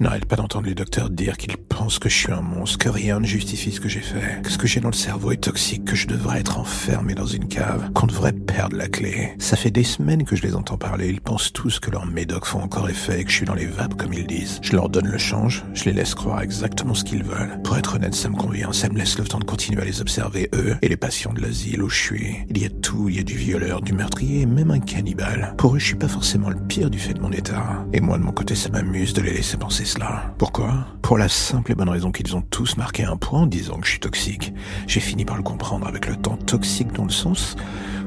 Je n'arrête pas d'entendre les docteurs dire qu'ils pensent que je suis un monstre, que rien ne justifie ce que j'ai fait, que ce que j'ai dans le cerveau est toxique, que je devrais être enfermé dans une cave, qu'on devrait perdre la clé. Ça fait des semaines que je les entends parler, ils pensent tous que leurs médocs font encore effet et que je suis dans les vapes comme ils disent. Je leur donne le change, je les laisse croire exactement ce qu'ils veulent. Pour être honnête, ça me convient, ça me laisse le temps de continuer à les observer, eux, et les patients de l'asile où je suis. Il y a tout, il y a du violeur, du meurtrier même un cannibale. Pour eux, je suis pas forcément le pire du fait de mon état. Et moi, de mon côté, ça m'amuse de les laisser penser Pourquoi? Pour la simple et bonne raison qu'ils ont tous marqué un point en disant que je suis toxique. J'ai fini par le comprendre avec le temps toxique dans le sens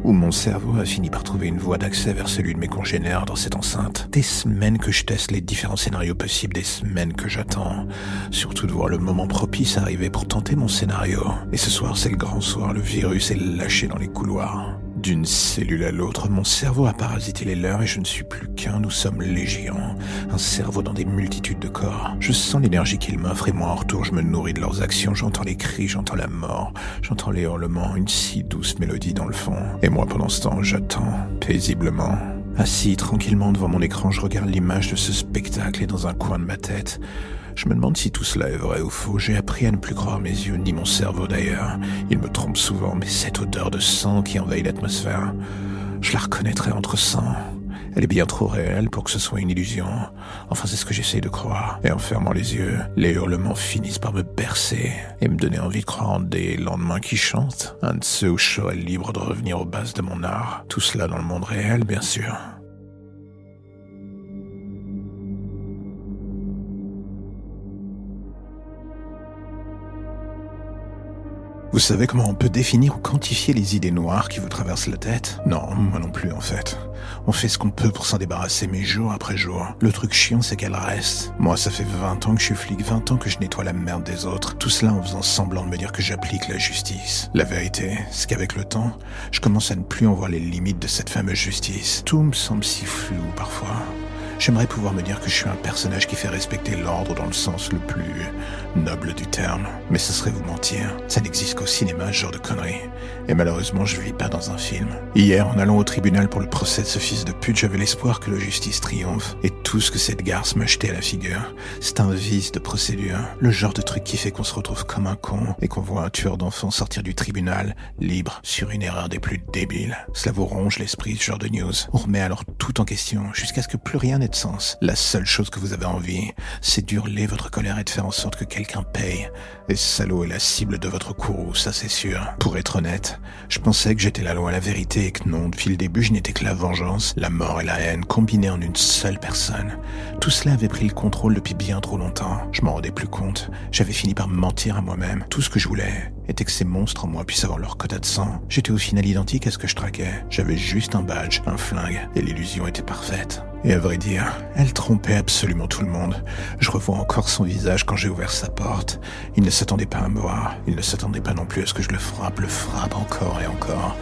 où mon cerveau a fini par trouver une voie d'accès vers celui de mes congénères dans cette enceinte. Des semaines que je teste les différents scénarios possibles, des semaines que j'attends. Surtout de voir le moment propice arriver pour tenter mon scénario. Et ce soir, c'est le grand soir, le virus est lâché dans les couloirs. D'une cellule à l'autre, mon cerveau a parasité les leurs et je ne suis plus qu'un, nous sommes légions. Un cerveau dans des multitudes de corps. Je sens l'énergie qu'ils m'offrent et moi en retour je me nourris de leurs actions, j'entends les cris, j'entends la mort, j'entends les hurlements, une si douce mélodie dans le fond. Et moi pendant ce temps, j'attends, paisiblement. Assis tranquillement devant mon écran, je regarde l'image de ce spectacle et dans un coin de ma tête, je me demande si tout cela est vrai ou faux. J'ai appris à ne plus croire mes yeux, ni mon cerveau d'ailleurs. Il me trompe souvent, mais cette odeur de sang qui envahit l'atmosphère, je la reconnaîtrais entre sang. Elle est bien trop réelle pour que ce soit une illusion. Enfin, c'est ce que j'essaye de croire. Et en fermant les yeux, les hurlements finissent par me bercer et me donner envie de croire en des lendemains qui chantent. Un de ceux où je serais libre de revenir aux bases de mon art. Tout cela dans le monde réel, bien sûr. Vous savez comment on peut définir ou quantifier les idées noires qui vous traversent la tête? Non, moi non plus en fait. On fait ce qu'on peut pour s'en débarrasser, mais jour après jour. Le truc chiant, c'est qu'elle reste. Moi, ça fait 20 ans que je suis flic, 20 ans que je nettoie la merde des autres. Tout cela en faisant semblant de me dire que j'applique la justice. La vérité, c'est qu'avec le temps, je commence à ne plus en voir les limites de cette fameuse justice. Tout me semble si flou parfois. J'aimerais pouvoir me dire que je suis un personnage qui fait respecter l'ordre dans le sens le plus noble du terme. Mais ce serait vous mentir. Ça n'existe qu'au cinéma, ce genre de conneries. Et malheureusement, je vis pas dans un film. Hier, en allant au tribunal pour le procès de ce fils de pute, j'avais l'espoir que la justice triomphe. Et tout ce que cette garce m'a jeté à la figure, c'est un vice de procédure. Le genre de truc qui fait qu'on se retrouve comme un con et qu'on voit un tueur d'enfants sortir du tribunal, libre, sur une erreur des plus débiles. Cela vous ronge l'esprit, ce genre de news. On remet alors tout en question, jusqu'à ce que plus rien n'ait sens. La seule chose que vous avez envie, c'est d'hurler votre colère et de faire en sorte que quelqu'un paye. Et salaud est la cible de votre courroux, ça c'est sûr. Pour être honnête, je pensais que j'étais la loi, la vérité et que non, depuis le début, je n'étais que la vengeance, la mort et la haine combinées en une seule personne. Tout cela avait pris le contrôle depuis bien trop longtemps. Je m'en rendais plus compte. J'avais fini par me mentir à moi-même. Tout ce que je voulais était que ces monstres en moi puissent avoir leur quota de sang. J'étais au final identique à ce que je traquais. J'avais juste un badge, un flingue, et l'illusion était parfaite. Et à vrai dire, elle trompait absolument tout le monde. Je revois encore son visage quand j'ai ouvert sa porte. Il ne s'attendait pas à me voir. Il ne s'attendait pas non plus à ce que je le frappe, le frappe encore et encore.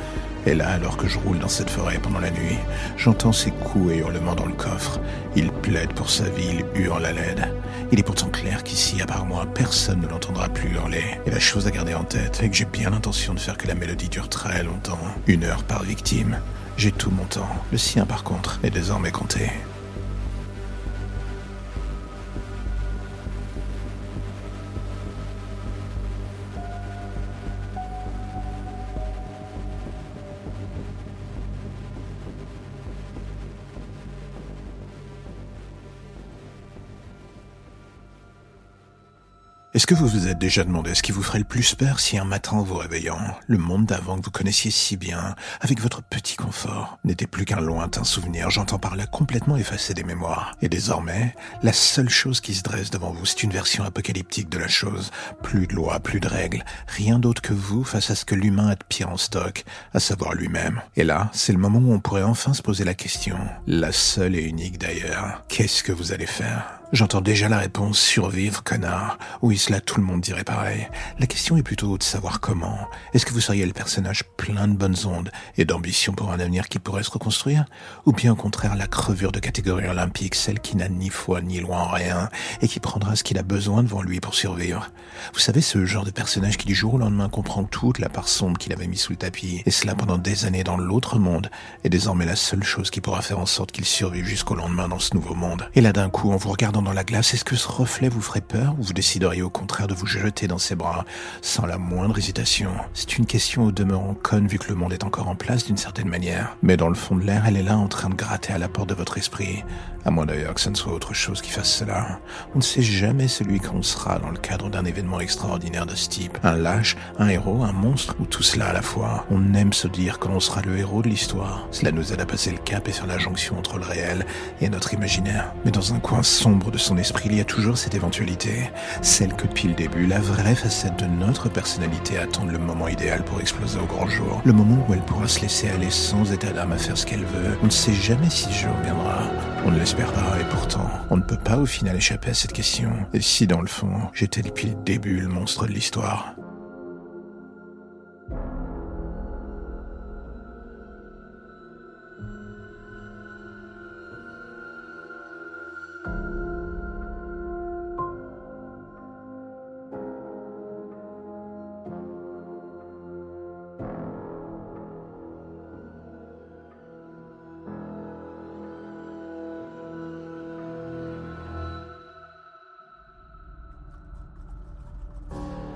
Et là, alors que je roule dans cette forêt pendant la nuit, j'entends ses coups et hurlements dans le coffre. Il plaide pour sa vie, il hurle à l'aide. Il est pourtant clair qu'ici, à part moi, personne ne l'entendra plus hurler. Et la chose à garder en tête est que j'ai bien l'intention de faire que la mélodie dure très longtemps. Une heure par victime. J'ai tout mon temps. Le sien, par contre, est désormais compté. Est-ce que vous vous êtes déjà demandé ce qui vous ferait le plus peur si un matin en vous réveillant, le monde d'avant que vous connaissiez si bien, avec votre petit confort, n'était plus qu'un lointain souvenir, j'entends par là complètement effacé des mémoires. Et désormais, la seule chose qui se dresse devant vous, c'est une version apocalyptique de la chose. Plus de lois, plus de règles, rien d'autre que vous face à ce que l'humain a de pire en stock, à savoir lui-même. Et là, c'est le moment où on pourrait enfin se poser la question, la seule et unique d'ailleurs, qu'est-ce que vous allez faire? J'entends déjà la réponse survivre, connard. Oui, cela tout le monde dirait pareil. La question est plutôt de savoir comment. Est-ce que vous seriez le personnage plein de bonnes ondes et d'ambition pour un avenir qui pourrait se reconstruire? Ou bien au contraire la crevure de catégorie olympique, celle qui n'a ni foi ni loi en rien et qui prendra ce qu'il a besoin devant lui pour survivre? Vous savez, ce genre de personnage qui du jour au lendemain comprend toute la part sombre qu'il avait mis sous le tapis, et cela pendant des années dans l'autre monde, est désormais la seule chose qui pourra faire en sorte qu'il survive jusqu'au lendemain dans ce nouveau monde. Et là d'un coup, en vous dans la glace, est-ce que ce reflet vous ferait peur ou vous décideriez au contraire de vous jeter dans ses bras sans la moindre hésitation? C'est une question au demeurant conne vu que le monde est encore en place d'une certaine manière. Mais dans le fond de l'air, elle est là en train de gratter à la porte de votre esprit. À moins d'ailleurs que ce ne soit autre chose qui fasse cela. On ne sait jamais celui qu'on sera dans le cadre d'un événement extraordinaire de ce type. Un lâche, un héros, un monstre, ou tout cela à la fois. On aime se dire que l'on sera le héros de l'histoire. Cela nous aide à passer le cap et faire la jonction entre le réel et notre imaginaire. Mais dans un coin sombre de son esprit, il y a toujours cette éventualité, celle que depuis le début, la vraie facette de notre personnalité attend le moment idéal pour exploser au grand jour, le moment où elle pourra se laisser aller sans état d'âme à faire ce qu'elle veut. On ne sait jamais si ce jour viendra, on ne l'espère pas, et pourtant, on ne peut pas au final échapper à cette question. Et si dans le fond, j'étais depuis le début le monstre de l'histoire?